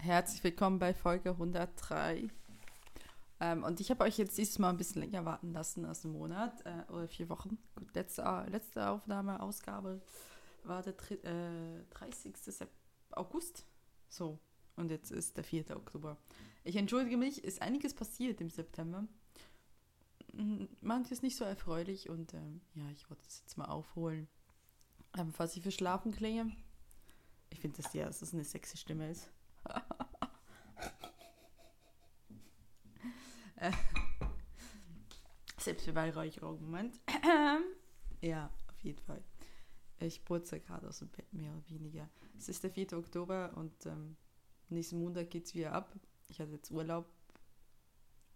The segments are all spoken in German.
Herzlich willkommen bei Folge 103. Ähm, und ich habe euch jetzt dieses Mal ein bisschen länger warten lassen als einen Monat äh, oder vier Wochen. Gut, letzte, letzte Aufnahme, Ausgabe war der äh, 30. August. So, und jetzt ist der 4. Oktober. Ich entschuldige mich, ist einiges passiert im September. Manches nicht so erfreulich und ähm, ja, ich wollte das jetzt mal aufholen. Ähm, falls ich für Schlafen klinge, ich finde das ja, dass das eine sexy Stimme ist. Äh, Selbstbeweihräucherung, Moment. ja, auf jeden Fall. Ich purze gerade aus dem Bett, mehr oder weniger. Es ist der 4. Oktober und ähm, nächsten Montag geht es wieder ab. Ich hatte jetzt Urlaub.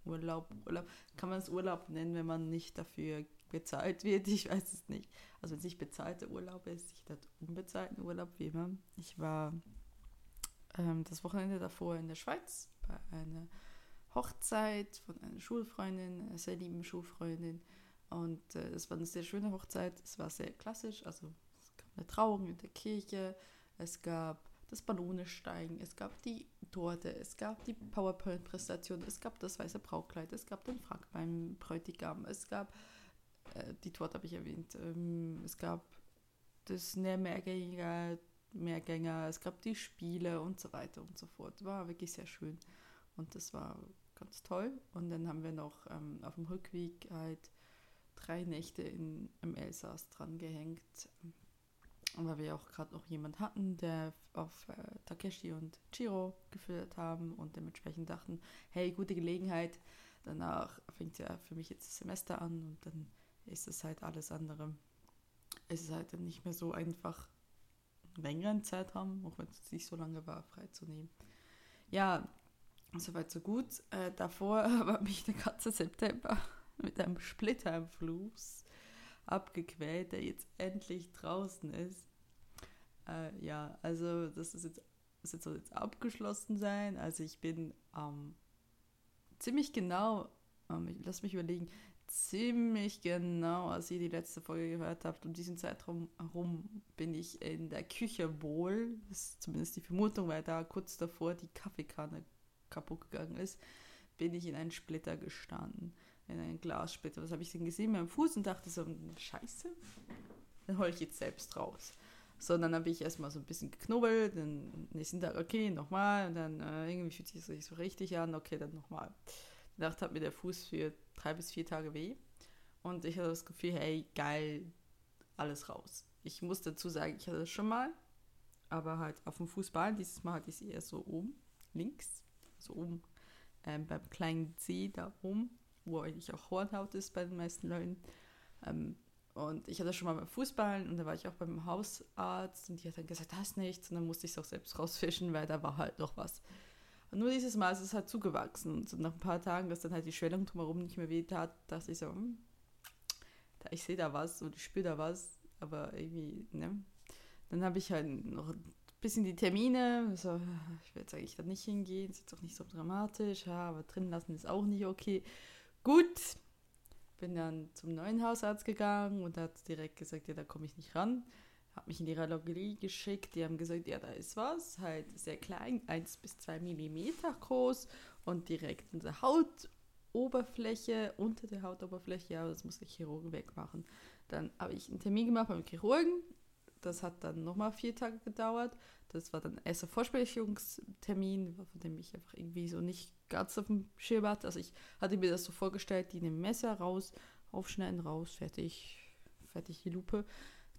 Urlaub, Urlaub. Kann man es Urlaub nennen, wenn man nicht dafür bezahlt wird? Ich weiß es nicht. Also wenn es nicht bezahlter Urlaub ist, ich hatte unbezahlten Urlaub, wie immer. Ich war ähm, das Wochenende davor in der Schweiz bei einer Hochzeit von einer Schulfreundin, einer sehr lieben Schulfreundin. Und äh, es war eine sehr schöne Hochzeit. Es war sehr klassisch. Also es gab eine Trauung in der Kirche. Es gab das Ballonesteigen. Es gab die Torte. Es gab die PowerPoint-Präsentation. Es gab das weiße Braukleid. Es gab den Frack beim Bräutigam. Es gab, äh, die Torte habe ich erwähnt. Ähm, es gab das Mehrgänger Mehrgänger, es gab die Spiele und so weiter und so fort. War wirklich sehr schön und das war ganz toll. Und dann haben wir noch ähm, auf dem Rückweg halt drei Nächte in, im Elsass dran gehängt, weil wir auch gerade noch jemand hatten, der auf äh, Takeshi und Chiro geführt haben und dementsprechend dachten, hey, gute Gelegenheit. Danach fängt ja für mich jetzt das Semester an und dann ist es halt alles andere. Es ist halt dann nicht mehr so einfach längeren Zeitraum, auch wenn es nicht so lange war, freizunehmen. Ja, soweit so gut. Äh, davor habe ich den ganzen September mit einem Splitter am Fuß abgequält, der jetzt endlich draußen ist. Äh, ja, also das ist jetzt, das jetzt, jetzt abgeschlossen sein. Also ich bin ähm, ziemlich genau, ähm, lass mich überlegen, ziemlich genau, als ihr die letzte Folge gehört habt, um diesen Zeitraum herum bin ich in der Küche wohl, ist zumindest die Vermutung, weil da kurz davor die Kaffeekanne kaputt gegangen ist, bin ich in einen Splitter gestanden, in einen Glassplitter. Was habe ich denn gesehen? Mit dem Fuß und dachte so, scheiße, dann hole ich jetzt selbst raus. So, dann habe ich erstmal so ein bisschen geknubbelt, dann nächsten Tag, okay, nochmal, und dann äh, irgendwie fühlt sich das nicht so richtig an, okay, dann nochmal. Nacht hat mir der Fuß für drei bis vier Tage weh. Und ich hatte das Gefühl, hey, geil, alles raus. Ich muss dazu sagen, ich hatte das schon mal, aber halt auf dem Fußball. Dieses Mal hatte ich sie eher so oben, links, so oben ähm, beim kleinen C da oben, wo eigentlich auch Hornhaut ist bei den meisten Leuten. Ähm, und ich hatte schon mal beim Fußball und da war ich auch beim Hausarzt und die hat dann gesagt, da ist nichts. Und dann musste ich es auch selbst rausfischen, weil da war halt noch was. Und nur dieses Mal ist es halt zugewachsen. Und so nach ein paar Tagen, dass dann halt die Schwellung drumherum nicht mehr weh tat, dachte ich so, hm, ich sehe da was und ich spüre da was, aber irgendwie, ne? Dann habe ich halt noch ein bisschen die Termine. So, ich will jetzt eigentlich da nicht hingehen, ist jetzt auch nicht so dramatisch, ja, aber drin lassen ist auch nicht okay. Gut, bin dann zum neuen Hausarzt gegangen und hat direkt gesagt, ja, da komme ich nicht ran habe mich in die Radiologie geschickt. Die haben gesagt, ja, da ist was, halt sehr klein, 1 bis 2 Millimeter groß und direkt in der Hautoberfläche, unter der Hautoberfläche, aber das muss der Chirurgen wegmachen. Dann habe ich einen Termin gemacht beim Chirurgen. Das hat dann nochmal vier Tage gedauert. Das war dann erster Vorsprechungstermin, von dem ich einfach irgendwie so nicht ganz auf dem Schirm hatte. Also ich hatte mir das so vorgestellt, die nehmen Messer raus, aufschneiden, raus, fertig, fertig die Lupe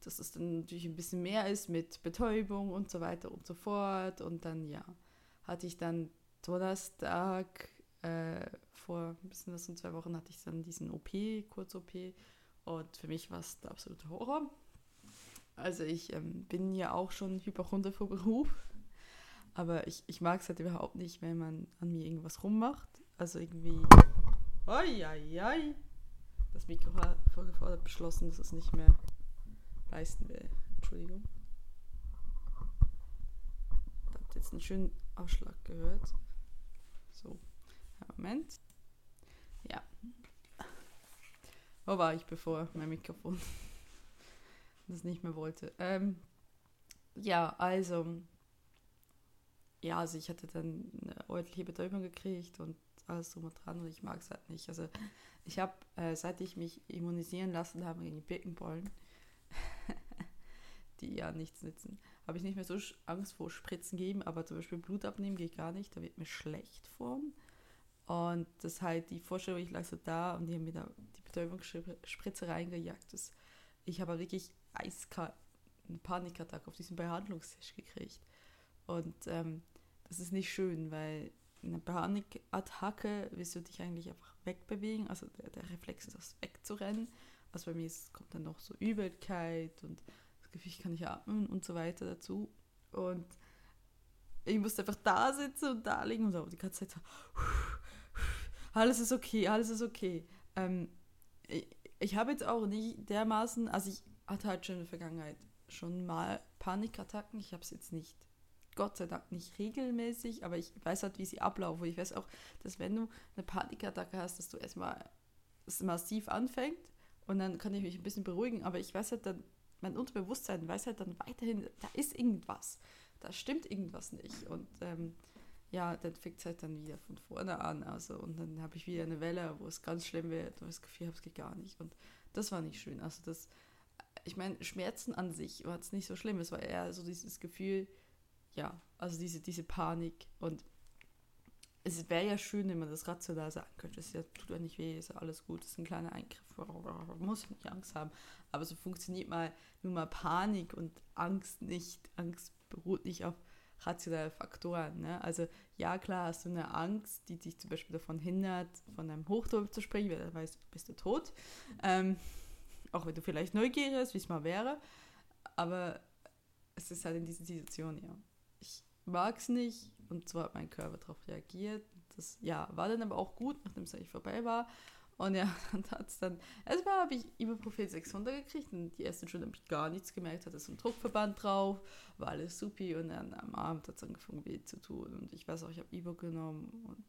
dass es dann natürlich ein bisschen mehr ist mit Betäubung und so weiter und so fort. Und dann, ja, hatte ich dann Donnerstag, äh, vor ein bisschen was von zwei Wochen, hatte ich dann diesen OP, Kurz-OP. Und für mich war es der absolute Horror. Also ich ähm, bin ja auch schon Hypochonder vor Beruf. Aber ich, ich mag es halt überhaupt nicht, wenn man an mir irgendwas rummacht. Also irgendwie. Oi, oi, oi. Das Mikro hat vorgefordert beschlossen, dass es nicht mehr leisten will. Entschuldigung. Habt jetzt einen schönen Ausschlag gehört. So, Moment. Ja. Wo war ich, bevor mein Mikrofon das nicht mehr wollte? Ähm, ja, also ja, also ich hatte dann eine ordentliche Betäubung gekriegt und alles drum und dran und ich mag es halt nicht. Also ich habe, äh, seit ich mich immunisieren lassen habe gegen die Birkenpollen, die ja nichts nützen, habe ich nicht mehr so Angst vor Spritzen geben, aber zum Beispiel Blut abnehmen geht gar nicht, da wird mir schlecht von. Und das halt die Vorstellung, ich lag so da und die haben mir da die Betäubungsspritze reingejagt. Das, ich habe wirklich eiskalt eine Panikattacke auf diesem Behandlungstisch gekriegt. Und ähm, das ist nicht schön, weil eine Panikattacke willst du dich eigentlich einfach wegbewegen. Also der, der Reflex ist das wegzurennen. Also bei mir ist, kommt dann noch so Übelkeit und Gefühl, ich kann nicht atmen und so weiter dazu. Und ich musste einfach da sitzen und da liegen und so die ganze Zeit so, alles ist okay, alles ist okay. Ähm, ich, ich habe jetzt auch nicht dermaßen, also ich hatte halt schon in der Vergangenheit schon mal Panikattacken. Ich habe es jetzt nicht, Gott sei Dank nicht regelmäßig, aber ich weiß halt, wie sie ablaufen. Ich weiß auch, dass wenn du eine Panikattacke hast, dass du erstmal massiv anfängt und dann kann ich mich ein bisschen beruhigen, aber ich weiß halt dann, mein Unterbewusstsein weiß halt dann weiterhin, da ist irgendwas, da stimmt irgendwas nicht und ähm, ja, dann fängt es halt dann wieder von vorne an. Also, und dann habe ich wieder eine Welle, wo es ganz schlimm wird, wo ich das Gefühl habe, es geht gar nicht. Und das war nicht schön. Also das, ich meine, Schmerzen an sich war es nicht so schlimm. Es war eher so dieses Gefühl, ja, also diese, diese Panik. Und es wäre ja schön, wenn man das rational sagen könnte. Es tut ja nicht weh, ist ja alles gut, ist ein kleiner Eingriff, man muss nicht Angst haben. Aber so funktioniert mal nur mal Panik und Angst nicht. Angst beruht nicht auf rationale Faktoren. Ne? Also ja, klar hast du eine Angst, die dich zum Beispiel davon hindert, von einem Hochturm zu springen, weil du weißt, bist du tot. Ähm, auch wenn du vielleicht neugierig bist, wie es mal wäre. Aber es ist halt in dieser Situation, ja. Ich mag es nicht und zwar hat mein Körper darauf reagiert. Das ja, war dann aber auch gut, nachdem es eigentlich vorbei war. Und ja, dann hat es dann, erstmal habe ich Ibuprofen 600 gekriegt und die ersten Stunden habe ich gar nichts gemerkt, hatte so ein Druckverband drauf, war alles supi und dann am Abend hat es angefangen weh zu tun und ich weiß auch, ich habe Ibu genommen und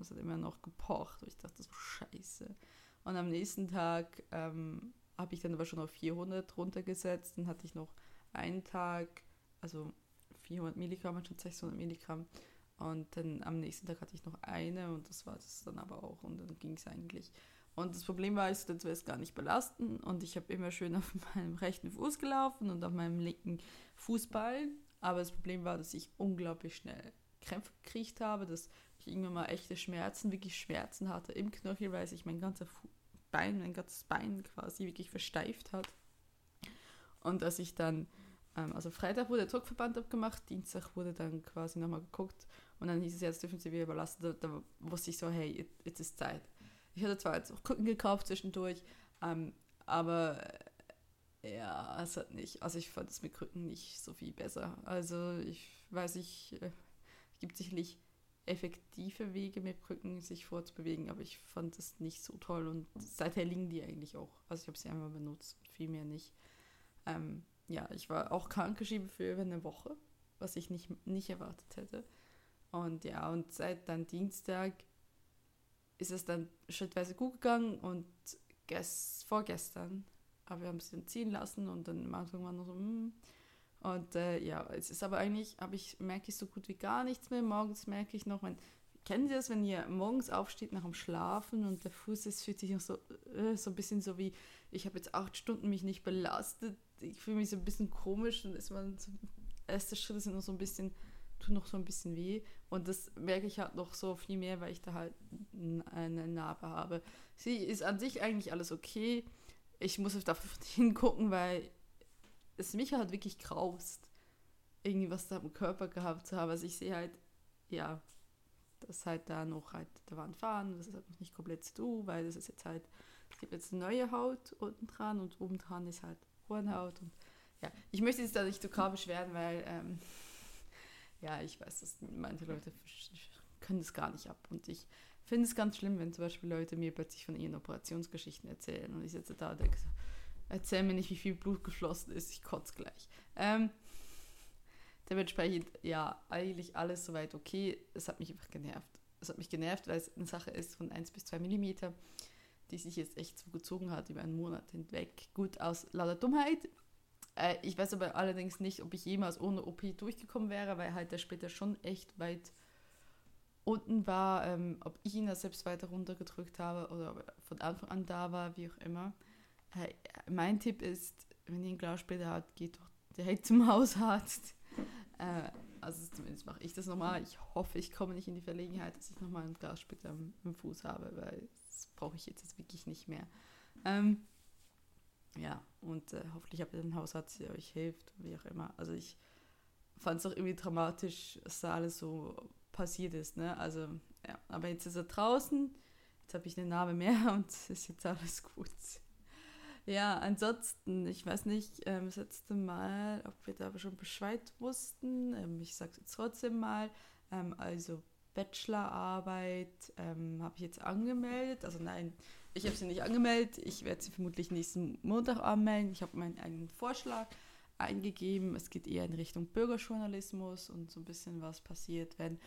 es hat immer noch gepocht und ich dachte so, scheiße. Und am nächsten Tag ähm, habe ich dann aber schon auf 400 runtergesetzt, dann hatte ich noch einen Tag, also 400 Milligramm anstatt 600 Milligramm und dann am nächsten Tag hatte ich noch eine und das war das dann aber auch und dann ging es eigentlich. Und das Problem war, ich sollte es gar nicht belasten und ich habe immer schön auf meinem rechten Fuß gelaufen und auf meinem linken Fußballen. Aber das Problem war, dass ich unglaublich schnell Krämpfe gekriegt habe, dass ich irgendwann mal echte Schmerzen, wirklich Schmerzen hatte im Knöchel, weil sich mein ganzer Bein, mein ganzes Bein quasi wirklich versteift hat. Und dass ich dann, ähm, also Freitag wurde der Druckverband abgemacht, Dienstag wurde dann quasi nochmal geguckt und dann hieß es, jetzt dürfen sie wieder überlassen. Da, da wusste ich so, hey, jetzt ist Zeit. Ich hatte zwar jetzt auch Krücken gekauft zwischendurch, ähm, aber äh, ja, es hat nicht, also ich fand es mit Krücken nicht so viel besser. Also ich weiß nicht, äh, es gibt sicherlich effektive Wege mit Krücken sich vorzubewegen, aber ich fand es nicht so toll und seither liegen die eigentlich auch. Also ich habe sie einmal benutzt, viel mehr nicht. Ähm, ja, ich war auch krankgeschrieben für eine Woche, was ich nicht, nicht erwartet hätte. Und ja, und seit dann Dienstag ist es dann schrittweise gut gegangen und gest, vorgestern aber wir haben es dann ziehen lassen und dann am Anfang war noch so, mm. und äh, ja, es ist aber eigentlich, habe ich, merke ich so gut wie gar nichts mehr. Morgens merke ich noch, wenn, kennen Sie das, wenn ihr morgens aufsteht nach dem Schlafen und der Fuß ist, fühlt sich noch so, äh, so ein bisschen so wie, ich habe jetzt acht Stunden mich nicht belastet, ich fühle mich so ein bisschen komisch und ist man so, erste Schritte sind noch so ein bisschen tut noch so ein bisschen weh. Und das merke ich halt noch so viel mehr, weil ich da halt eine Narbe habe. Sie ist an sich eigentlich alles okay. Ich muss dafür nicht hingucken, weil es mich halt wirklich graust, irgendwie was da am Körper gehabt zu haben. Also ich sehe halt, ja, dass halt da noch halt der Wand fahren, das ist halt noch nicht komplett zu, weil das ist jetzt halt, es gibt jetzt eine neue Haut unten dran und oben dran ist halt Hornhaut und ja, ich möchte jetzt da nicht so grafisch werden, weil ähm, ja, ich weiß, dass manche Leute können das gar nicht ab. Und ich finde es ganz schlimm, wenn zum Beispiel Leute mir plötzlich von ihren Operationsgeschichten erzählen und ich sitze da und denke erzähl mir nicht, wie viel Blut geflossen ist, ich kotze gleich. Ähm, dementsprechend, ja, eigentlich alles soweit okay. Es hat mich einfach genervt. Es hat mich genervt, weil es eine Sache ist von 1 bis 2 Millimeter, die sich jetzt echt so gezogen hat über einen Monat hinweg. Gut, aus lauter Dummheit Äh, ich weiß aber allerdings nicht, ob ich jemals ohne OP durchgekommen wäre, weil halt der später schon echt weit unten war, ähm, ob ich ihn da selbst weiter runtergedrückt habe oder von Anfang an da war, wie auch immer. Äh, mein Tipp ist, wenn ihr einen Glassplitter habt, geht doch direkt zum Hausarzt. Äh, also zumindest mache ich das nochmal. Ich hoffe, ich komme nicht in die Verlegenheit, dass ich nochmal einen Glassplitter im, im, Fuß habe, weil das brauche ich jetzt, wirklich nicht mehr. Ähm, ja, und äh, hoffentlich habt ihr einen Hausarzt, der euch hilft, wie auch immer. Also ich fand es auch irgendwie dramatisch, dass da alles so passiert ist. Ne? Also, ja, aber jetzt ist er draußen, jetzt habe ich eine Narbe mehr und es ist jetzt alles gut. Ja, ansonsten, ich weiß nicht, ähm, das letzte Mal, ob wir da schon Bescheid wussten. Ähm, ich sage es jetzt trotzdem mal. Ähm, also Bachelorarbeit ähm, habe ich jetzt angemeldet. Also nein, ich habe sie nicht angemeldet. Ich werde sie vermutlich nächsten Montag anmelden. Ich habe meinen eigenen Vorschlag eingegeben. Es geht eher in Richtung Bürgerjournalismus und so ein bisschen was passiert, wenn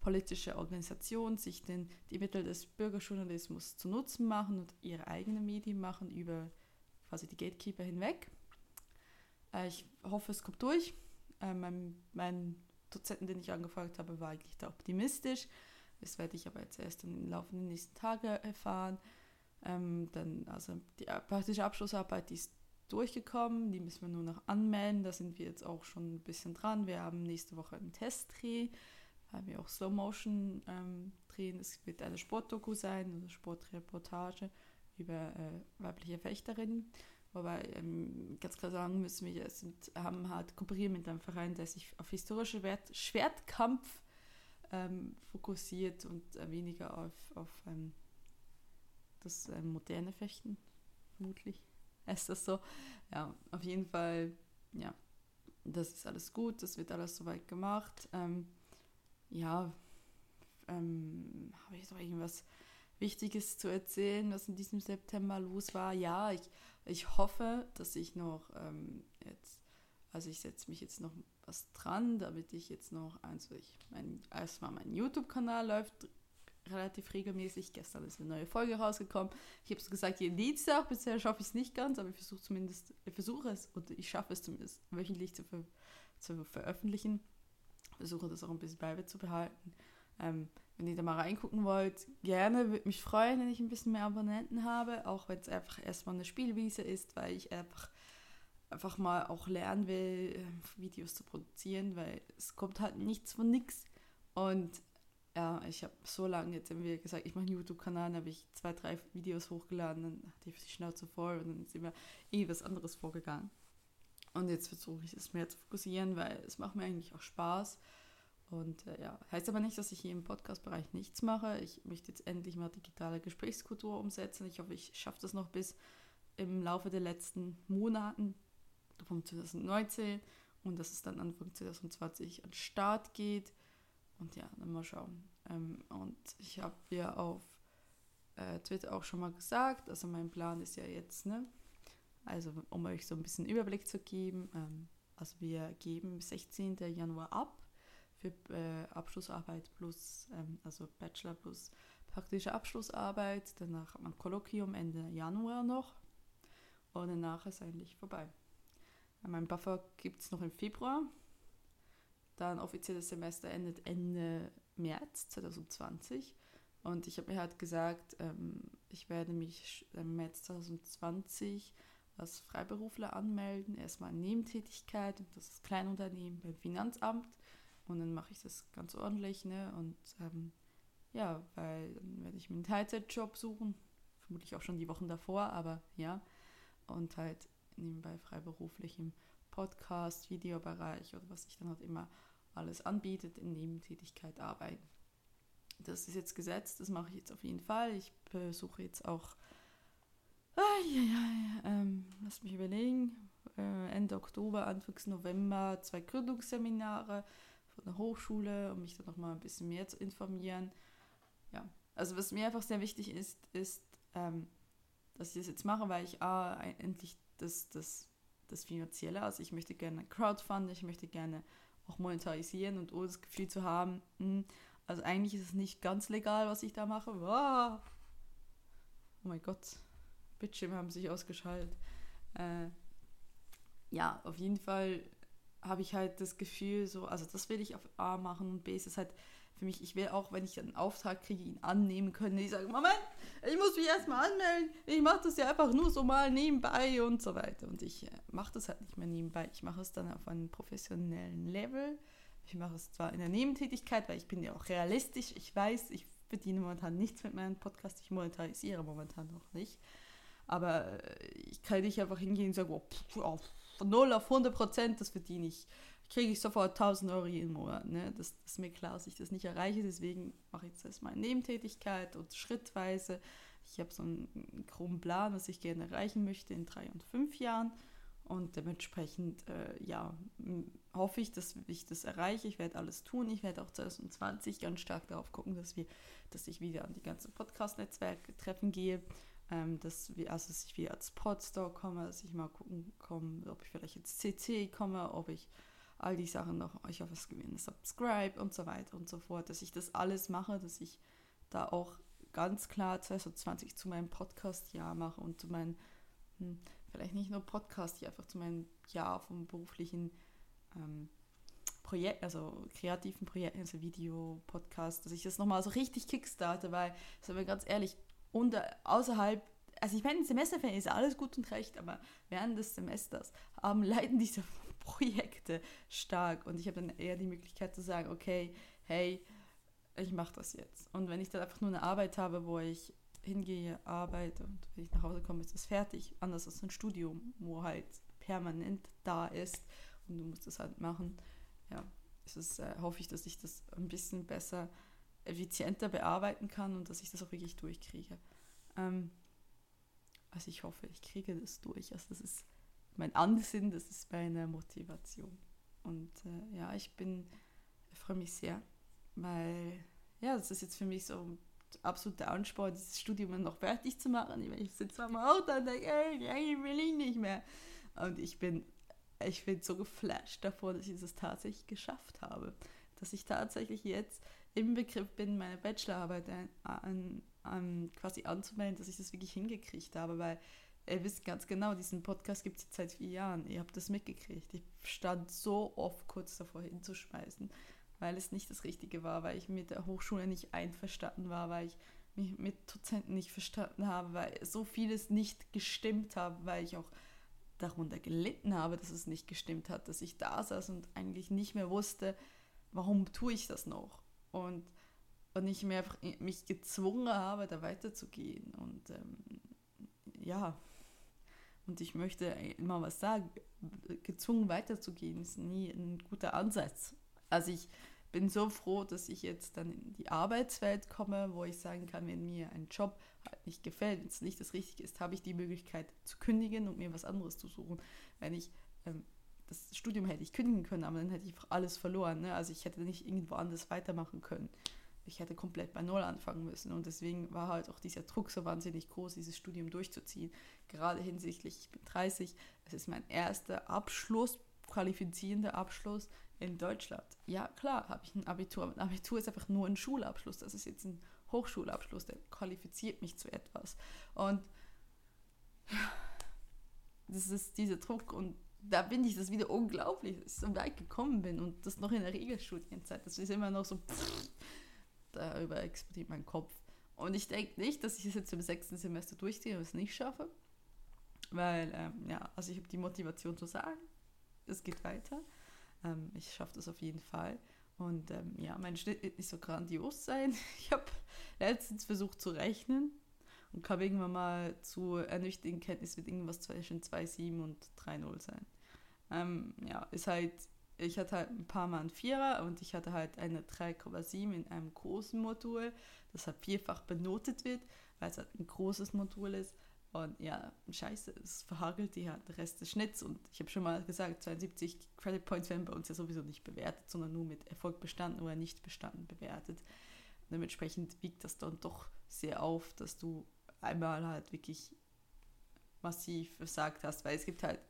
politische Organisationen sich denn die Mittel des Bürgerjournalismus zu Nutzen machen und ihre eigenen Medien machen über quasi die Gatekeeper hinweg. Äh, ich hoffe, es kommt durch. Äh, mein, mein Dozenten, den ich angefragt habe, war eigentlich da optimistisch. Das werde ich aber jetzt erst im Laufe der nächsten Tage erfahren. Ähm, dann, also die praktische Abschlussarbeit, die ist durchgekommen, die müssen wir nur noch anmelden. Da sind wir jetzt auch schon ein bisschen dran. Wir haben nächste Woche einen Testdreh, weil wir auch Slow Motion ähm, drehen. Es wird eine Sportdoku sein, eine Sportreportage über äh, weibliche Fechterinnen. Wobei ähm, ganz klar sagen müssen, wir sind, haben halt kooperiert mit einem Verein, der sich auf historische Wert Schwertkampf ähm, fokussiert und äh, weniger auf, auf ähm, das ähm, moderne Fechten, vermutlich. Ist das so? Ja, auf jeden Fall, ja, das ist alles gut, das wird alles soweit gemacht. Ähm, ja, ähm, habe ich noch irgendwas Wichtiges zu erzählen, was in diesem September los war. Ja, ich, ich hoffe, dass ich noch ähm, jetzt, also ich setze mich jetzt noch was dran, damit ich jetzt noch, also ich, mein, erstmal mein YouTube-Kanal läuft relativ regelmäßig. Gestern ist eine neue Folge rausgekommen. Ich habe es gesagt, jeden Dienstag, bisher schaffe ich es nicht ganz, aber ich versuche zumindest, ich versuche es und ich schaffe es zumindest wöchentlich zu, ver zu veröffentlichen. Versuche das auch ein bisschen beibehalten. Ähm, wenn ihr da mal reingucken wollt, gerne, würde mich freuen, wenn ich ein bisschen mehr Abonnenten habe, auch wenn es einfach erstmal eine Spielwiese ist, weil ich einfach, einfach mal auch lernen will, ähm, Videos zu produzieren, weil es kommt halt nichts von nichts. Und ja, ich habe so lange jetzt irgendwie gesagt, ich mache einen YouTube-Kanal, dann habe ich zwei, drei Videos hochgeladen, dann hatte ich die Schnauze voll und dann ist immer irgendwas anderes vorgegangen. Und jetzt versuche ich es mehr zu fokussieren, weil es macht mir eigentlich auch Spaß. Und äh, ja, heißt aber nicht, dass ich hier im Podcast-Bereich nichts mache. Ich möchte jetzt endlich mal digitale Gesprächskultur umsetzen. Ich hoffe, ich schaffe das noch bis im Laufe der letzten Monaten von 2019 und dass es dann Anfang 2020 an den Start geht. Und ja, dann mal schauen. Ähm, und ich habe ja auf äh, Twitter auch schon mal gesagt, also mein Plan ist ja jetzt, ne? Also um euch so ein bisschen Überblick zu geben, ähm, also wir geben 16. Januar ab für äh, Abschlussarbeit plus, ähm, also Bachelor plus praktische Abschlussarbeit. Danach hat man Kolloquium Ende Januar noch und danach ist eigentlich vorbei. Mein Buffer gibt es noch im Februar. Dann offizielles Semester endet Ende März 2020. Und ich habe mir halt gesagt, ähm, ich werde mich im März 2020 als Freiberufler anmelden. Erstmal Nebentätigkeit das ist Kleinunternehmen beim Finanzamt. Und dann mache ich das ganz ordentlich, ne? Und ähm, ja, weil dann werde ich mir einen Teilzeitjob suchen. Vermutlich auch schon die Wochen davor, aber ja. Und halt nebenbei freiberuflich im Podcast, Videobereich oder was sich dann halt immer alles anbietet, in Nebentätigkeit arbeiten. Das ist jetzt gesetzt, das mache ich jetzt auf jeden Fall. Ich besuche jetzt auch, ah, ja, ja, ähm, lass mich überlegen, äh, Ende Oktober, Anfang November zwei Gründungsseminare von der Hochschule, um mich da nochmal ein bisschen mehr zu informieren. Ja, also was mir einfach sehr wichtig ist, ist, ähm, dass ich das jetzt mache, weil ich A, endlich das, das, das Finanzielle, also ich möchte gerne Crowdfunding, ich möchte gerne auch monetarisieren und das Gefühl zu haben, mh, hm, also eigentlich ist es nicht ganz legal, was ich da mache. Oh, oh mein Gott, Bildschirme haben sich ausgeschaltet. Äh, ja, auf jeden Fall habe ich halt das Gefühl, so, also das will ich auf A machen und B ist es halt für mich, ich will auch, wenn ich einen Auftrag kriege, ihn annehmen können. Ich sage, Moment, ich muss mich erstmal anmelden, ich mache das ja einfach nur so mal nebenbei und so weiter. Und ich äh, mache das halt nicht mehr nebenbei, ich mache es dann auf einem professionellen Level. Ich mache es zwar in der Nebentätigkeit, weil ich bin ja auch realistisch, ich weiß, ich verdiene momentan nichts mit meinem Podcast, ich monetarisiere momentan noch nicht. Aber äh, ich kann nicht einfach hingehen und sagen, oh, pff, von 0 auf 100 Prozent, das verdiene ich, kriege ich sofort 1000 Euro jeden Monat. Ne? Das, das, ist mir klar, dass ich das nicht erreiche, deswegen mache ich jetzt erstmal eine Nebentätigkeit und schrittweise. Ich habe so einen groben Plan, was ich gerne erreichen möchte in drei und fünf Jahren. Und dementsprechend, äh, ja, hoffe ich, dass ich das erreiche. Ich werde alles tun. Ich werde auch 2020 ganz stark darauf gucken, dass, wir, dass ich wieder an die ganzen Podcast-Netzwerke treffen gehe ähm, dass, wir, also dass ich wieder als Podstore komme, dass ich mal gucken komme, ob ich vielleicht jetzt CC komme, ob ich all die Sachen noch, ich auf was gewinne, Subscribe und so weiter und so fort, dass ich das alles mache, dass ich da auch ganz klar 2020 zu meinem Podcast-Jahr mache und zu meinem, hm, vielleicht nicht nur Podcast, einfach zu meinem Jahr vom beruflichen ähm, Projekt, also kreativen Projekten, also Video, Podcast, dass ich das nochmal so richtig kickstarte, weil, sind wir ganz ehrlich, und außerhalb, also ich meine, Semesterferien ist alles gut und recht, aber während des Semesters ähm, leiden diese Projekte stark und ich habe dann eher die Möglichkeit zu sagen, okay, hey, ich mache das jetzt. Und wenn ich dann einfach nur eine Arbeit habe, wo ich hingehe, arbeite und wenn ich nach Hause komme, ist das fertig. Anders als ein Studium, wo halt permanent da ist und du musst das halt machen. Ja, es ist, äh, hoffe ich, dass ich das ein bisschen besser effizienter bearbeiten kann und dass ich das auch wirklich durchkriege. Ähm, also ich hoffe, ich kriege das durch. Also das ist mein Ansinn, das ist meine Motivation. Und äh, ja, ich bin, ich freue mich sehr, weil ja, das ist jetzt für mich so ein absoluter Ansporn, dieses Studium noch fertig zu machen. Ich sitze am Auto und denke, ey, eigentlich will ich nicht mehr. Und ich bin, ich bin so geflasht davor, dass ich das tatsächlich geschafft habe. Dass ich tatsächlich jetzt im Begriff bin, meine Bachelorarbeit an, an, an, quasi anzumelden, dass ich das wirklich hingekriegt habe, weil ihr wisst ganz genau, diesen Podcast gibt es jetzt seit vier Jahren. Ihr habt das mitgekriegt. Ich stand so oft kurz davor hinzuschmeißen, weil es nicht das Richtige war, weil ich mit der Hochschule nicht einverstanden war, weil ich mich mit Dozenten nicht verstanden habe, weil so vieles nicht gestimmt hat, weil ich auch darunter gelitten habe, dass es nicht gestimmt hat, dass ich da saß und eigentlich nicht mehr wusste, warum tue ich das noch und, und ich mir einfach mich gezwungen habe, da weiterzugehen. Und ähm, ja, und ich möchte immer was sagen, gezwungen weiterzugehen ist nie ein guter Ansatz. Also ich bin so froh, dass ich jetzt dann in die Arbeitswelt komme, wo ich sagen kann, wenn mir ein Job halt nicht gefällt, wenn es nicht das Richtige ist, habe ich die Möglichkeit zu kündigen und mir was anderes zu suchen. Wenn ich ähm, das Studium hätte ich kündigen können, aber dann hätte ich alles verloren. Ne? Also ich hätte nicht irgendwo anders weitermachen können. Ich hätte komplett bei Null anfangen müssen. Und deswegen war halt auch dieser Druck so wahnsinnig groß, dieses Studium durchzuziehen. Gerade hinsichtlich, ich bin 30, es ist mein erster Abschluss, qualifizierender Abschluss in Deutschland. Ja, klar, habe ich ein Abitur. Ein Abitur ist einfach nur ein Schulabschluss. Das ist jetzt ein Hochschulabschluss, der qualifiziert mich zu etwas. Und das ist dieser Druck und da finde ich das wieder unglaublich, dass ich so weit gekommen bin und das noch in der Regelstudienzeit. Das ist immer noch so, pff, darüber explodiert mein Kopf. Und ich denke nicht, dass ich es jetzt im sechsten Semester durchziehe und es nicht schaffe. Weil, ähm, ja, also ich habe die Motivation zu sagen, es geht weiter. Ähm, ich schaffe das auf jeden Fall. Und ähm, ja, mein Schnitt wird nicht so grandios sein. Ich habe letztens versucht zu rechnen und kam irgendwann mal zu ernüchternden Kenntnis mit irgendwas zwischen 2,7 und 3,0 sein. Ähm, ja, ist halt, ich hatte halt ein paar Mal einen Vierer und ich hatte halt eine 3,7 in einem großen Modul, das halt vierfach benotet wird, weil es halt ein großes Modul ist. Und ja, scheiße, es verhagelt die halt der Rest des Schnitts. Und ich habe schon mal gesagt, 72 Credit Points werden bei uns ja sowieso nicht bewertet, sondern nur mit Erfolg bestanden oder nicht bestanden bewertet. Dementsprechend wiegt das dann doch sehr auf, dass du einmal halt wirklich massiv versagt hast, weil es gibt halt,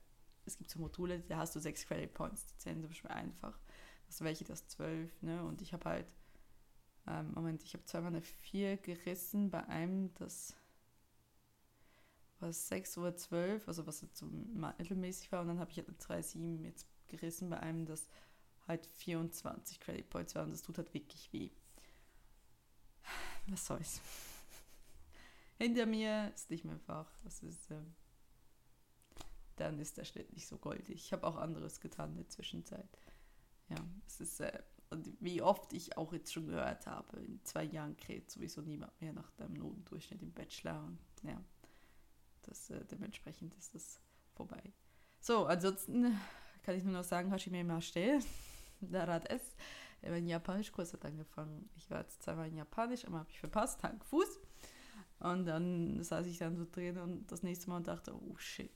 es gibt so Module, da hast du sechs Credit Points, die zählen zum Beispiel einfach. Das welche das zwölf, ne? Und ich habe halt, ähm, Moment, ich habe zweimal eine vier gerissen, bei einem das, war es 6.12 Uhr, also was so mittelmäßig war. Und dann habe ich halt eine 3.7 jetzt gerissen bei einem, das halt 24 Credit Points war und das tut halt wirklich weh. Was soll's. Hinter mir ist nicht mehr Fach. Das ist, ähm, dann ist der Schnitt nicht so goldig. Ich habe auch anderes getan in der Zwischenzeit. Ja, es ist, äh, wie oft ich auch jetzt schon gehört habe, in zwei Jahren kräht sowieso niemand mehr nach dem Notendurchschnitt im Bachelor. Und ja, das, äh, dementsprechend ist das vorbei. So, ansonsten kann ich nur noch sagen, Hashime der hat es. Mein Japanischkurs hat angefangen. Ich war jetzt zweimal in Japanisch, einmal habe ich verpasst, Hand, Fuß. Und dann saß ich dann so drin und das nächste Mal dachte, oh shit,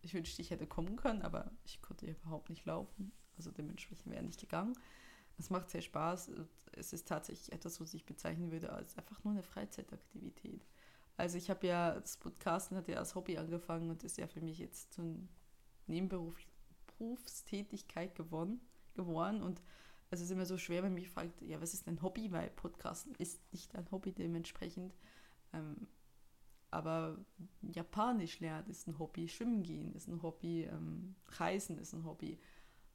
ich wünschte, ich hätte kommen können, aber ich konnte überhaupt nicht laufen. Also dementsprechend wäre nicht gegangen. Es macht sehr Spaß. Es ist tatsächlich etwas, was ich bezeichnen würde als einfach nur eine Freizeitaktivität. Also ich habe ja, das Podcasten hat ja als Hobby angefangen und ist ja für mich jetzt so eine Nebenberufstätigkeit geworden, geworden. Und es ist immer so schwer, wenn mich fragt, ja, was ist ein Hobby? Weil Podcasten ist nicht ein Hobby dementsprechend. Ähm, aber Japanisch lernen ist ein Hobby, Schwimmen gehen ist ein Hobby, ähm, Reisen ist ein Hobby.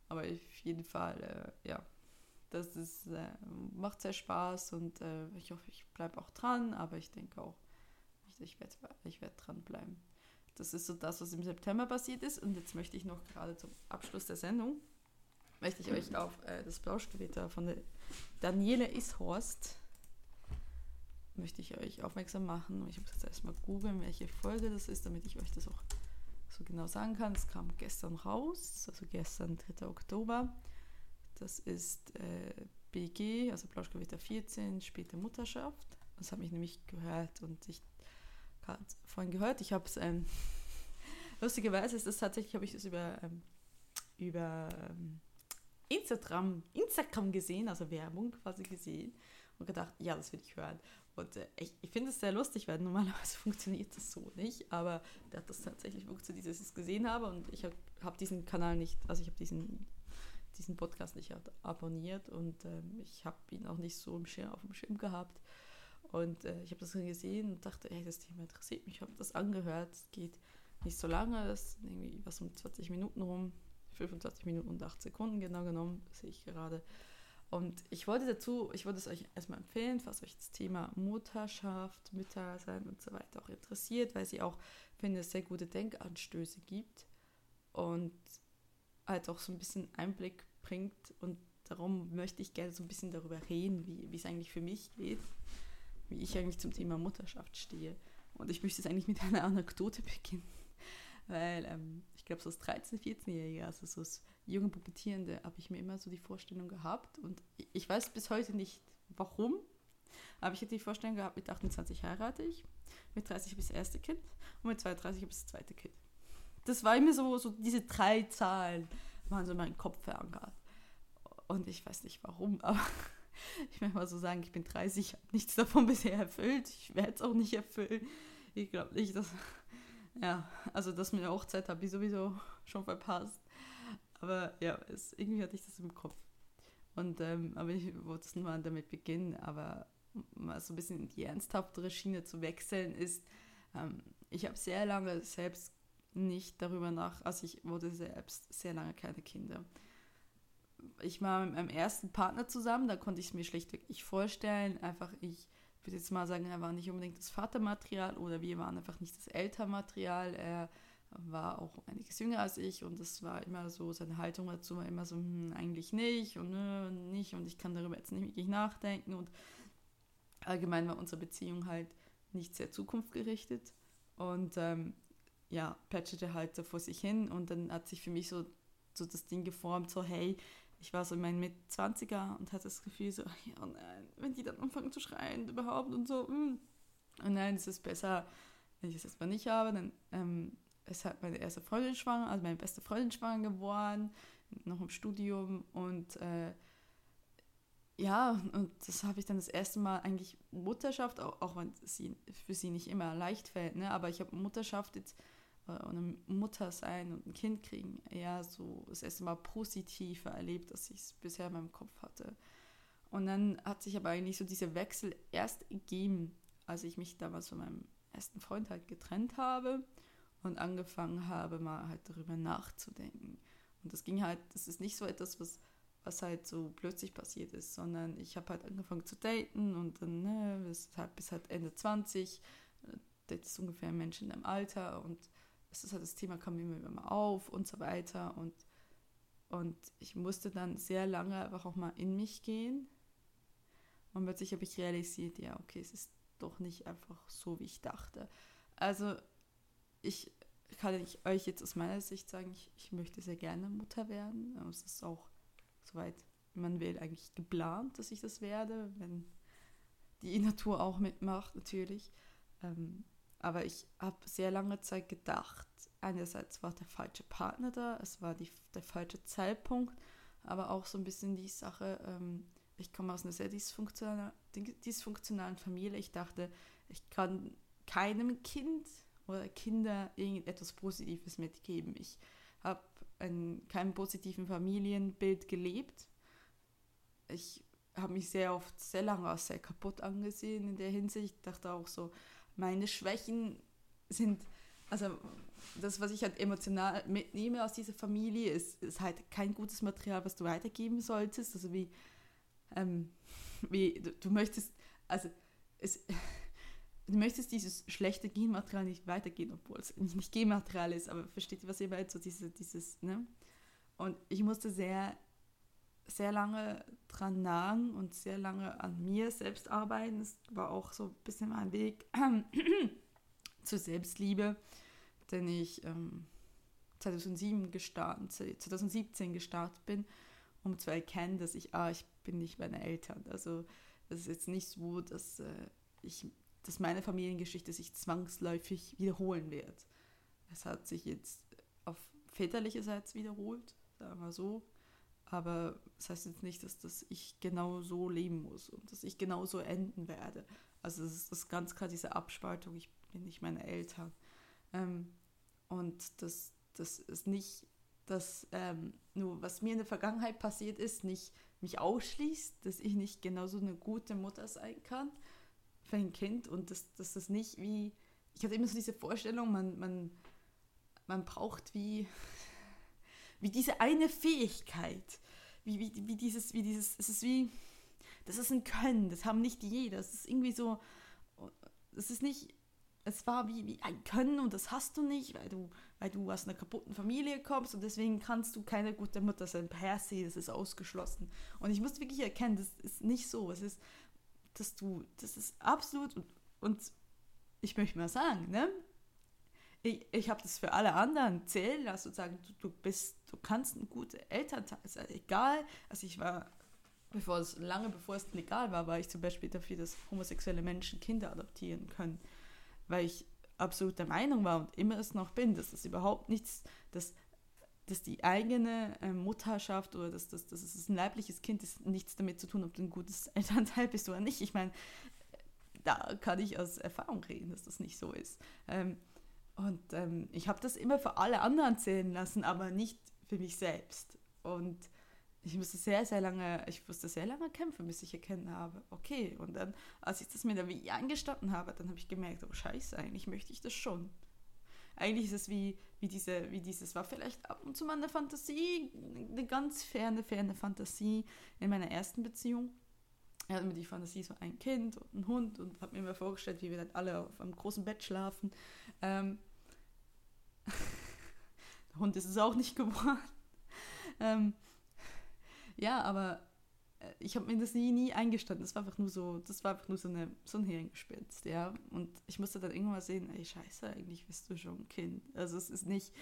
Aber auf jeden Fall, äh, ja, das ist, äh, macht sehr Spaß und äh, ich hoffe, ich bleibe auch dran, aber ich denke auch, ich werde ich werd dranbleiben. Das ist so das, was im September passiert ist. Und jetzt möchte ich noch gerade zum Abschluss der Sendung, möchte ich euch auf äh, das Blauschgewitter von der Daniele Ishorst möchte ich euch aufmerksam machen. Ich muss jetzt erstmal googeln, welche Folge das ist, damit ich euch das auch so genau sagen kann. Es kam gestern raus, also gestern, 3. Oktober. Das ist äh, BG, also Plauschgewitter 14, späte Mutterschaft. Das habe ich nämlich gehört und ich gerade vorhin gehört. Ich habe es, ähm, lustigerweise ist das tatsächlich, habe ich das über, ähm, über ähm, Instagram, Instagram gesehen, also Werbung quasi gesehen und gedacht, ja, das will ich hören. Und äh, ich, ich finde es sehr lustig, weil normalerweise funktioniert das so nicht, aber da hat das tatsächlich funktioniert, dass ich es gesehen habe und ich habe hab diesen Kanal nicht, also ich habe diesen, diesen Podcast nicht abonniert und ähm, ich habe ihn auch nicht so im Schirm, auf dem Schirm gehabt. Und äh, ich habe das dann gesehen und dachte, ey, das Thema interessiert mich. Ich habe das angehört. Es geht nicht so lange, es ist irgendwie was um 20 Minuten rum. 25 Minuten und 8 Sekunden genau genommen, sehe ich gerade. Und ich wollte dazu, ich wollte es euch erstmal empfehlen, falls euch das Thema Mutterschaft, Müttersein und so weiter auch interessiert, weil sie auch, finde ich, sehr gute Denkanstöße gibt und halt auch so ein bisschen Einblick bringt. Und darum möchte ich gerne so ein bisschen darüber reden, wie, wie es eigentlich für mich geht, wie ich eigentlich zum Thema Mutterschaft stehe. Und ich möchte jetzt eigentlich mit einer Anekdote beginnen, weil ähm, ich glaube, so als 13-, 14-Jähriger, also so als junge Pubertierende, habe ich mir immer so die Vorstellung gehabt und ich weiß bis heute nicht, warum, aber ich hatte die Vorstellung gehabt, mit 28 heirate ich, mit 30 habe ich das erste Kind und mit 32 habe ich das zweite Kind. Das war immer so, so diese drei Zahlen waren so in meinem Kopf verankert. Und ich weiß nicht warum, aber ich möchte mal so sagen, ich bin 30, ich habe nichts davon bisher erfüllt. Ich werde es auch nicht erfüllen. Ich glaube nicht, dass. Ja, also das mit der Hochzeit habe ich sowieso schon verpasst. Aber ja, es, irgendwie hatte ich das im Kopf. Und, ähm, aber ich wollte es nur damit beginnen, aber mal so ein bisschen in die ernsthaftere Schiene zu wechseln ist, ähm, ich habe sehr lange selbst nicht darüber nach, also ich wurde selbst sehr lange keine Kinder. Ich war mit meinem ersten Partner zusammen, da konnte ich es mir schlichtweg nicht vorstellen. Einfach, ich würde jetzt mal sagen, er war nicht unbedingt das Vatermaterial oder wir waren einfach nicht das Elternmaterial. Er war auch einiges jünger als ich und das war immer so, seine Haltung dazu war immer so, hm, eigentlich nicht und nö, nicht und ich kann darüber jetzt nicht wirklich nachdenken und allgemein war unsere Beziehung halt nicht sehr zukunftsgerichtet und ähm, ja, patchete halt so vor sich hin und dann hat sich für mich so, so das Ding geformt, so hey, ich war so in meinen Mit-20er und hatte das Gefühl so, ja nein, wenn die dann anfangen zu schreien überhaupt und so. Hm. und nein, es ist besser, wenn ich es erstmal nicht habe, dann ähm, ist halt meine erste Freundin schwanger, also meine beste Freundin schwanger geworden, noch im Studium und äh, ja, und das habe ich dann das erste Mal eigentlich Mutterschaft, auch, auch wenn sie für sie nicht immer leicht fällt, ne? aber ich habe Mutterschaft jetzt äh, eine Mutter sein und ein Kind kriegen eher so das erste Mal positiver erlebt, als ich es bisher in meinem Kopf hatte. Und dann hat sich aber eigentlich so dieser Wechsel erst ergeben, als ich mich damals von meinem ersten Freund halt getrennt habe und angefangen habe, mal halt darüber nachzudenken. Und das ging halt, das ist nicht so etwas, was, was halt so plötzlich passiert ist, sondern ich habe halt angefangen zu daten und dann ne, bis, halt, bis halt Ende 20, das ist ungefähr ein Mensch in deinem Alter und es ist halt das Thema kam immer wieder auf und so weiter und und ich musste dann sehr lange einfach auch mal in mich gehen und plötzlich habe ich realisiert, ja, okay, es ist doch nicht einfach so, wie ich dachte. Also ich kann ich euch jetzt aus meiner Sicht sagen, ich, ich möchte sehr gerne Mutter werden. Es ist auch soweit man will eigentlich geplant, dass ich das werde, wenn die Natur auch mitmacht natürlich. Ähm, aber ich habe sehr lange Zeit gedacht, einerseits war der falsche Partner da, es war die, der falsche Zeitpunkt, aber auch so ein bisschen die Sache, ähm, ich komme aus einer sehr dysfunktionalen, dysfunktionalen Familie. Ich dachte, ich kann keinem Kind oder Kinder irgendetwas Positives mitgeben. Ich habe kein positiven Familienbild gelebt. Ich habe mich sehr oft sehr lange als sehr kaputt angesehen in der Hinsicht. Ich dachte auch so, meine Schwächen sind, also das, was ich halt emotional mitnehme aus dieser Familie, ist, ist halt kein gutes Material, was du weitergeben solltest. Also wie, ähm, wie du, du möchtest, also es, du möchtest dieses schlechte Genmaterial nicht weitergehen, obwohl es nicht Genmaterial ist, aber versteht ihr, was ihr meint? So diese, dieses, ne? Und ich musste sehr, sehr lange dran nagen und sehr lange an mir selbst arbeiten. Das war auch so ein bisschen mein Weg zur Selbstliebe, denn ich ähm, 2007 gestartet, 2017 gestartet bin, um zu erkennen, dass ich, ah, ich bin nicht meine Eltern. Also es ist jetzt nicht so, dass äh, ich dass meine Familiengeschichte sich zwangsläufig wiederholen wird. Es hat sich jetzt auf väterliche Seite wiederholt, sagen wir so. Aber das heißt jetzt nicht, dass das ich genau so leben muss und dass ich genau so enden werde. Also es ist das ganz klar diese Abspaltung, ich bin nicht meine Eltern. Ähm, und das, das ist nicht, dass ähm, nur was mir in der Vergangenheit passiert ist, nicht mich ausschließt, dass ich nicht genauso eine gute Mutter sein kann, für ein Kind und dass, dass das nicht wie, ich hatte immer so diese Vorstellung, man, man, man braucht wie, wie diese eine Fähigkeit, wie, wie, wie dieses, wie dieses, es ist wie, das ist ein Können, das haben nicht jeder, es ist irgendwie so, es ist nicht, es war wie, wie ein Können und das hast du nicht, weil du, weil du aus einer kaputten Familie kommst und deswegen kannst du keine gute Mutter sein, per se, das ist ausgeschlossen. Und ich musste wirklich erkennen, das ist nicht so, es ist, dass du, das ist absolut, und, und ich möchte mal sagen, ne? Ich, ich habe das für alle anderen zählen lassen und sagen, du, du bist, du kannst ein guter Elternteil sein, egal. Also ich war, bevor es, lange bevor es legal war, war ich zum Beispiel dafür, dass homosexuelle Menschen Kinder adoptieren können. Weil ich absolut der Meinung war und immer es noch bin, dass das überhaupt nichts, dass dass die eigene äh, Mutterschaft oder dass, dass, dass es ein leibliches Kind ist, nichts damit zu tun, ob du ein gutes Elternteil bist oder nicht. Ich meine, da kann ich aus Erfahrung reden, dass das nicht so ist. Ähm, und ähm, ich habe das immer für alle anderen zählen lassen, aber nicht für mich selbst. Und ich musste sehr, sehr lange, ich musste sehr lange kämpfen, bis ich erkennen habe, okay. Und dann, als ich das mit der WI eingestanden habe, dann habe ich gemerkt, oh scheiße, eigentlich möchte ich das schon. Eigentlich ist es wie, wie, diese, wie dieses, war vielleicht ab und zu mal eine Fantasie, eine ganz ferne, ferne Fantasie in meiner ersten Beziehung. Er hatte mir die Fantasie, so ein Kind und ein Hund und habe mir immer vorgestellt, wie wir dann alle auf einem großen Bett schlafen. Ähm, der Hund ist es auch nicht geworden. Ähm, ja, aber äh, ich habe mir das nie, nie eingestanden. Das war einfach nur so, das war einfach nur so, eine, so ein Hirngespinst, ja. Und ich musste dann irgendwann sehen, ey, scheiße, eigentlich bist du schon ein Kind. Also es ist nicht,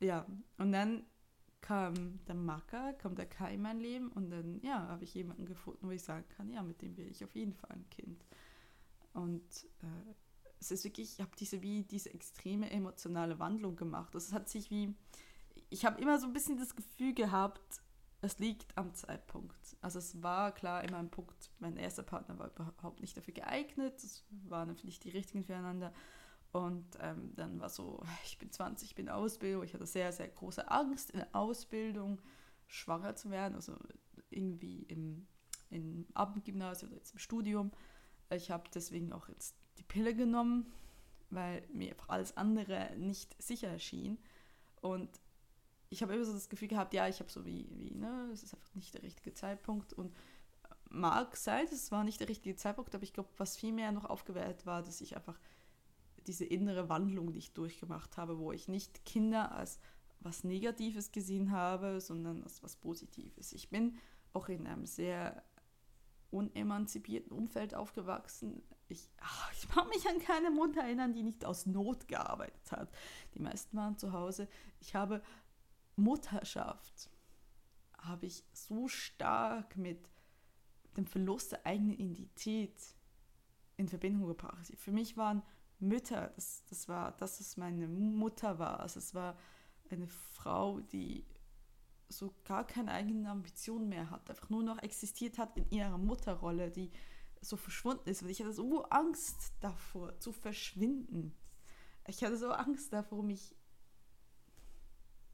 äh, ja. Und dann kam der Macker, kam der Kai in mein Leben und dann, ja, habe ich jemanden gefunden, wo ich sagen kann, ja, mit dem will ich auf jeden Fall ein Kind. Und äh, es ist wirklich, ich habe diese, wie diese extreme emotionale Wandlung gemacht. Das hat sich wie, ich habe immer so ein bisschen das Gefühl gehabt, es liegt am Zeitpunkt. Also es war klar immer ein Punkt, mein erster Partner war überhaupt nicht dafür geeignet, es waren nicht die richtigen füreinander. Und ähm, dann war so, ich bin 20, ich bin in Ausbildung, ich hatte sehr, sehr große Angst in der Ausbildung, schwanger zu werden, also irgendwie im, im Abendgymnasium oder jetzt im Studium. Ich habe deswegen auch jetzt die Pille genommen, weil mir einfach alles andere nicht sicher schien. Und ich habe immer so das Gefühl gehabt, ja, ich habe so wie, wie, ne, es ist einfach nicht der richtige Zeitpunkt. Und mag sein, es war nicht der richtige Zeitpunkt, aber ich glaube, was viel mehr noch aufgewählt war, dass ich einfach diese innere Wandlung, die ich durchgemacht habe, wo ich nicht Kinder als was Negatives gesehen habe, sondern als was Positives. Ich bin auch in einem sehr unemanzipierten Umfeld aufgewachsen. Ich, ach, ich mag mich an keine Mutter erinnern, die nicht aus Not gearbeitet hat. Die meisten waren zu Hause. Ich habe Mutterschaft, habe ich so stark mit dem Verlust der eigenen Identität in Verbindung gebracht. Für mich waren Mütter, das, das war, dass es meine Mutter war. Also es war eine Frau, die so gar keine eigenen Ambitionen mehr hat, einfach nur noch existiert hat in ihrer Mutterrolle, die so verschwunden ist. Und ich hatte so Angst davor, zu verschwinden. Ich hatte so Angst davor, mich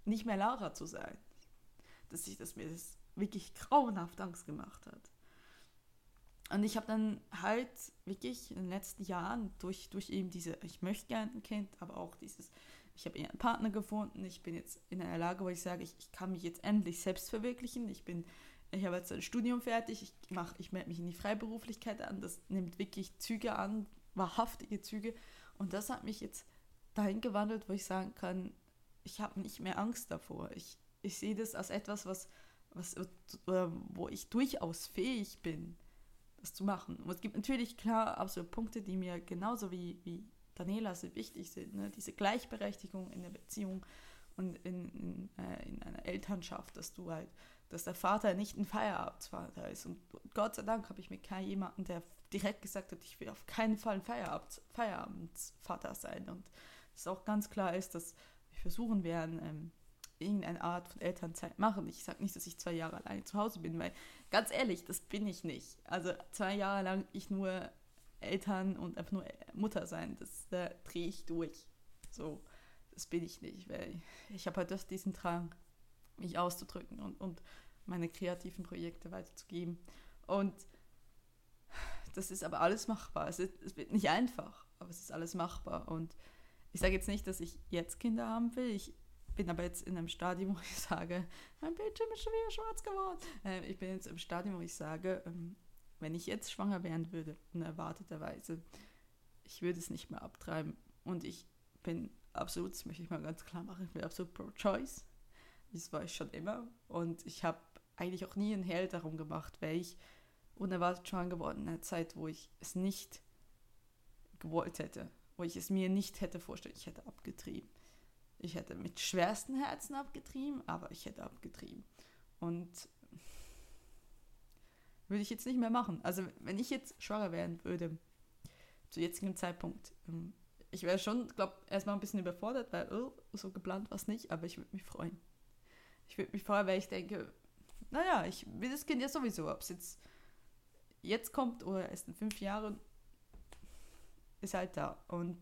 nicht mehr Lara zu sein. Dass ich das mir das wirklich grauenhaft Angst gemacht hat. Und ich habe dann halt wirklich in den letzten Jahren durch, durch eben diese, ich möchte gerne ein Kind, aber auch dieses, ich habe einen Partner gefunden, ich bin jetzt in einer Lage, wo ich sage, ich, ich kann mich jetzt endlich selbst verwirklichen. Ich bin, ich habe jetzt ein Studium fertig, ich mache, ich melde mich in die Freiberuflichkeit an, das nimmt wirklich Züge an, wahrhaftige Züge. Und das hat mich jetzt dahin gewandelt, wo ich sagen kann, ich habe nicht mehr Angst davor. Ich, ich sehe das als etwas, was, was, wo ich durchaus fähig bin das zu machen. Und es gibt natürlich klar so Punkte, die mir genauso wie, wie Daniela so wichtig sind. Ne? Diese Gleichberechtigung in der Beziehung und in, in, äh, in einer Elternschaft, dass du halt, dass der Vater nicht ein Feierabendsvater ist. Und Gott sei Dank habe ich mit keinem jemanden, der direkt gesagt hat, ich will auf keinen Fall ein Feierabend, Feierabendvater sein. Und es auch ganz klar ist, dass wir versuchen werden, ähm, irgendeine Art von Elternzeit machen. Ich sage nicht, dass ich zwei Jahre alleine zu Hause bin, weil ganz ehrlich, das bin ich nicht. Also zwei Jahre lang ich nur Eltern und einfach nur Mutter sein, das da drehe ich durch. So, das bin ich nicht, weil ich habe halt just diesen Drang, mich auszudrücken und, und meine kreativen Projekte weiterzugeben. Und das ist aber alles machbar. Es, ist, es wird nicht einfach, aber es ist alles machbar. Und ich sage jetzt nicht, dass ich jetzt Kinder haben will. Ich bin aber jetzt in einem Stadium, wo ich sage, mein Bildschirm ist schon wieder schwarz geworden. Äh, ich bin jetzt im Stadium, wo ich sage, ähm, wenn ich jetzt schwanger werden würde, unerwarteterweise, ich würde es nicht mehr abtreiben. Und ich bin absolut, das möchte ich mal ganz klar machen, ich bin absolut pro-choice. Das war ich schon immer. Und ich habe eigentlich auch nie einen Hehl darum gemacht, weil ich unerwartet schwanger geworden in einer Zeit, wo ich es nicht gewollt hätte, wo ich es mir nicht hätte vorstellen, ich hätte abgetrieben. Ich hätte mit schwersten Herzen abgetrieben, aber ich hätte abgetrieben. Und würde ich jetzt nicht mehr machen. Also wenn ich jetzt schwanger werden würde, zu jetzigem Zeitpunkt, ähm, ich wäre schon, glaube erstmal ein bisschen überfordert, weil oh, so geplant war es nicht, aber ich würde mich freuen. Ich würde mich freuen, weil ich denke, naja, ich will das Kind ja sowieso, ob es jetzt jetzt kommt oder erst in fünf Jahren, ist halt da. Und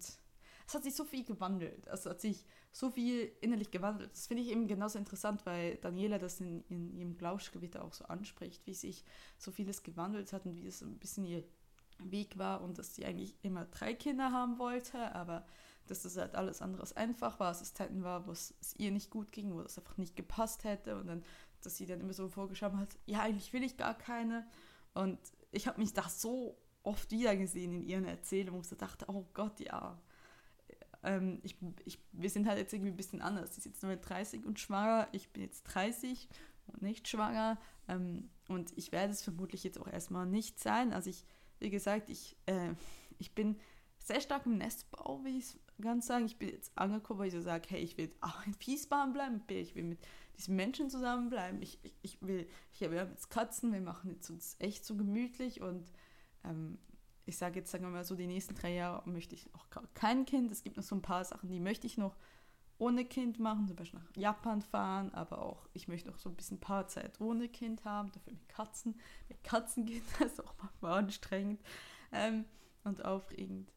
es hat sich so viel gewandelt. Es hat sich so viel innerlich gewandelt. Das finde ich eben genauso interessant, weil Daniela das in, in ihrem Glauschgebiet auch so anspricht, wie sich so vieles gewandelt hat und wie es ein bisschen ihr Weg war und dass sie eigentlich immer drei Kinder haben wollte, aber dass das halt alles andere als einfach war, dass es Zeiten war, wo es ihr nicht gut ging, wo das einfach nicht gepasst hätte und dann, dass sie dann immer so vorgeschaut hat, ja, eigentlich will ich gar keine. Und ich habe mich da so oft wiedergesehen in ihren Erzählungen, wo ich dachte, oh Gott, ja, ähm, ich, ich, wir sind halt jetzt irgendwie ein bisschen anders. Sie ist jetzt nur 30 und schwanger, ich bin jetzt 30 und nicht schwanger. Ähm, und ich werde es vermutlich jetzt auch erstmal nicht sein. Also ich, wie gesagt, ich, äh, ich bin sehr stark im Nestbau, wie ich es ganz sagen. Ich bin jetzt angekommen, weil ich so sage, hey, ich will auch in Wiesbaden bleiben, ich will mit diesen Menschen zusammenbleiben. Ich, ich, ich will, ich, wir haben jetzt Katzen, wir machen jetzt uns echt so gemütlich und ähm, ich sage jetzt, sagen wir mal so, die nächsten drei Jahre möchte ich auch kein Kind. Es gibt noch so ein paar Sachen, die möchte ich noch ohne Kind machen, zum Beispiel nach Japan fahren, aber auch, ich möchte noch so ein bisschen Paarzeit ohne Kind haben, dafür mit Katzen. Mit Katzen geht das auch manchmal anstrengend ähm, und aufregend.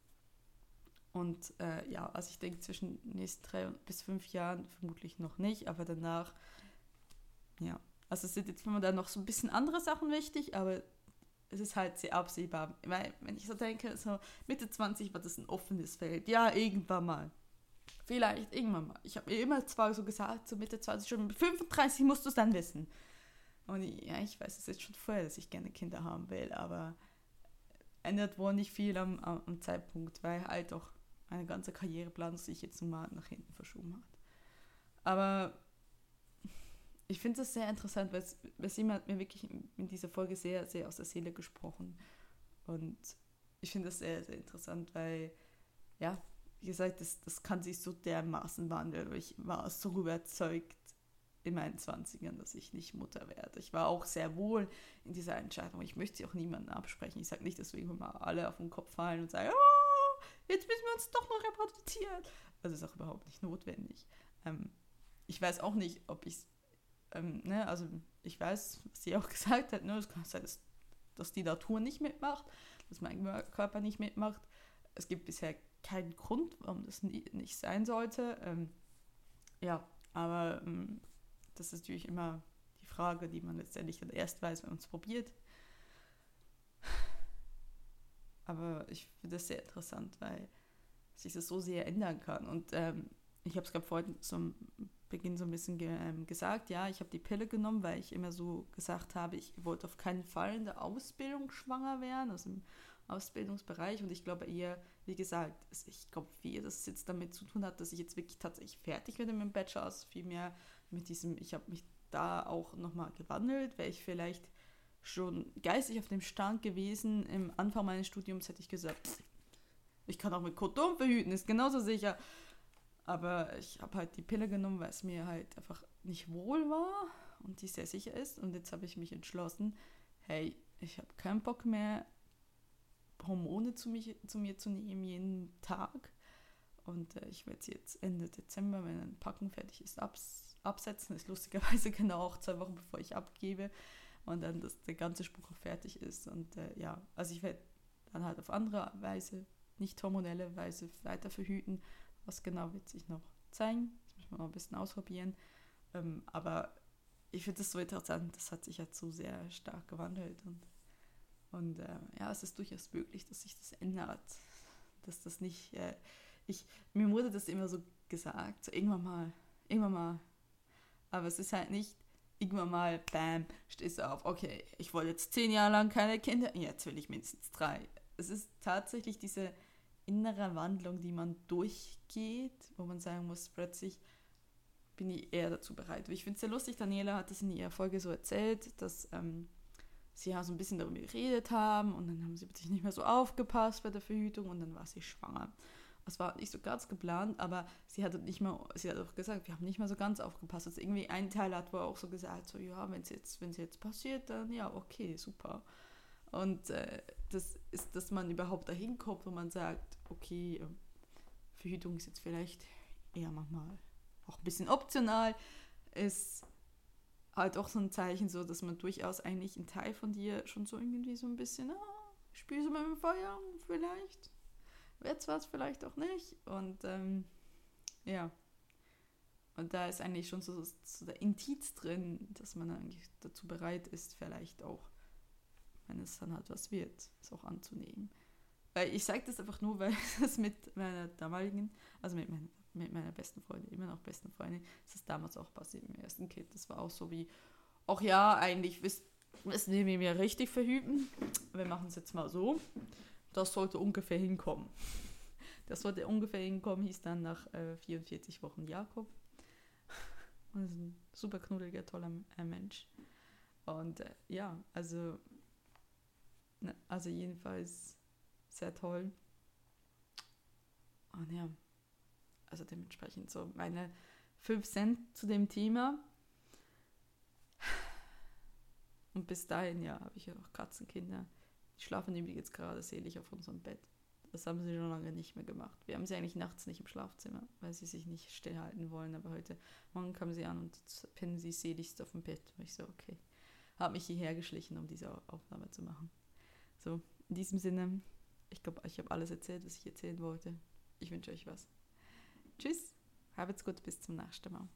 Und äh, ja, also ich denke, zwischen den nächsten drei bis fünf Jahren vermutlich noch nicht, aber danach, ja. Also es sind jetzt immer da noch so ein bisschen andere Sachen wichtig, aber es ist halt sehr absehbar. Weil, wenn ich so denke, so Mitte 20 war das ein offenes Feld. Ja, irgendwann mal. Vielleicht, irgendwann mal. Ich habe mir immer zwar so gesagt, so Mitte 20, schon mit 35 musst du es dann wissen. Und ja, ich weiß es jetzt schon vorher, dass ich gerne Kinder haben will, aber ändert wohl nicht viel am, am Zeitpunkt, weil halt auch eine ganze Karriereplan sich jetzt mal nach hinten verschoben hat. Aber ich finde es sehr interessant, weil, sie hat mir wirklich in dieser Folge sehr, sehr aus der Seele gesprochen. Und ich finde das sehr, sehr interessant, weil, ja, wie gesagt, das, das kann sich so dermaßen wandeln. Ich war so überzeugt in meinen 20ern, dass ich nicht Mutter werde. Ich war auch sehr wohl in dieser Entscheidung. Ich möchte sie auch niemandem absprechen. Ich sage nicht, deswegen mal alle auf den Kopf fallen und sagen, oh, jetzt müssen wir uns doch noch reproduzieren. Also ist auch überhaupt nicht notwendig. Ähm, ich weiß auch nicht, ob ich ähm, ne, also ich weiß, was sie auch gesagt hat, ne, es kann sein, dass, dass die Natur nicht mitmacht, dass mein Körper nicht mitmacht. Es gibt bisher keinen Grund, warum das nie, nicht sein sollte. Ähm, ja, aber ähm, das ist natürlich immer die Frage, die man letztendlich dann erst weiß, wenn man es probiert. Aber ich finde das sehr interessant, weil sich das so sehr ändern kann. Und ähm, ich habe es gerade vorhin zum Beginn so ein bisschen ge ähm, gesagt, ja, ich habe die Pille genommen, weil ich immer so gesagt habe, ich wollte auf keinen Fall in der Ausbildung schwanger werden, also im Ausbildungsbereich. Und ich glaube eher, wie gesagt, ich glaube, wie das jetzt damit zu tun hat, dass ich jetzt wirklich tatsächlich fertig werde mit dem Bachelor, also vielmehr mit diesem, ich habe mich da auch nochmal gewandelt, wäre ich vielleicht schon geistig auf dem Stand gewesen. Im Anfang meines Studiums hätte ich gesagt, ich kann auch mit Kondom verhüten, ist genauso sicher. Aber ich habe halt die Pille genommen, weil es mir halt einfach nicht wohl war und die sehr sicher ist. Und jetzt habe ich mich entschlossen, hey, ich habe keinen Bock mehr, Hormone zu, mich, zu mir zu nehmen jeden Tag. Und äh, ich werde sie jetzt Ende Dezember, wenn ein Packen fertig ist, abs absetzen. Ist lustigerweise genau auch zwei Wochen bevor ich abgebe und dann dass der ganze Spruch auch fertig ist. Und äh, ja, also ich werde dann halt auf andere Weise, nicht hormonelle Weise weiter verhüten. Was genau wird sich noch zeigen. Das müssen wir mal ein bisschen ausprobieren. Ähm, aber ich finde das so interessant, das hat sich ja zu sehr stark gewandelt und, und äh, ja, es ist durchaus möglich, dass sich das ändert. Dass das nicht, äh, ich, mir wurde das immer so gesagt, so irgendwann mal, irgendwann mal aber es ist halt nicht irgendwann mal, bam, stehst du auf, okay, ich wollte jetzt zehn Jahre lang keine Kinder, jetzt will ich mindestens drei. Es ist tatsächlich diese innere Wandlung, die man durchgeht, wo man sagen muss, plötzlich bin ich eher dazu bereit. Ich finde es sehr lustig, Daniela hat das in ihrer Folge so erzählt, dass ähm, sie ja so ein bisschen darüber geredet haben und dann haben sie plötzlich nicht mehr so aufgepasst bei der Verhütung und dann war sie schwanger. Es war nicht so ganz geplant, aber sie hat nicht mal, sie hat auch gesagt, wir haben nicht mal so ganz aufgepasst. Also irgendwie ein Teil hat wohl auch so gesagt, so ja, wenn es jetzt, jetzt passiert, dann ja, okay, super. Und äh, das ist, dass man überhaupt dahin kommt, wo man sagt, okay, ähm, Verhütung ist jetzt vielleicht eher manchmal auch ein bisschen optional, ist halt auch so ein Zeichen, so dass man durchaus eigentlich einen Teil von dir schon so irgendwie so ein bisschen, ah, spielst du mit dem Feuer vielleicht? wird es was, vielleicht auch nicht. Und ähm, ja. Und da ist eigentlich schon so, so der Indiz drin, dass man eigentlich dazu bereit ist, vielleicht auch, wenn es dann halt was wird, es auch anzunehmen. Weil ich sage das einfach nur, weil das mit meiner damaligen, also mit, mein, mit meiner besten Freundin, immer noch besten Freundin, ist das damals auch passiert im ersten Kind. Das war auch so wie, ach ja, eigentlich wissen wir, wir richtig verhüten. Wir machen es jetzt mal so das sollte ungefähr hinkommen. Das sollte ungefähr hinkommen, hieß dann nach äh, 44 Wochen Jakob. Und ist ein super knuddeliger, toller äh, Mensch. Und äh, ja, also, also jedenfalls sehr toll. Und ja, also dementsprechend so meine 5 Cent zu dem Thema. Und bis dahin, ja, habe ich ja auch Katzenkinder. Die schlafen nämlich jetzt gerade selig auf unserem Bett. Das haben sie schon lange nicht mehr gemacht. Wir haben sie eigentlich nachts nicht im Schlafzimmer, weil sie sich nicht stillhalten wollen. Aber heute Morgen kamen sie an und pennen sie seligst auf dem Bett. Und ich so, okay. Habe mich hierher geschlichen, um diese Aufnahme zu machen. So, in diesem Sinne, ich glaube, ich habe alles erzählt, was ich erzählen wollte. Ich wünsche euch was. Tschüss, habt's gut, bis zum nächsten Mal.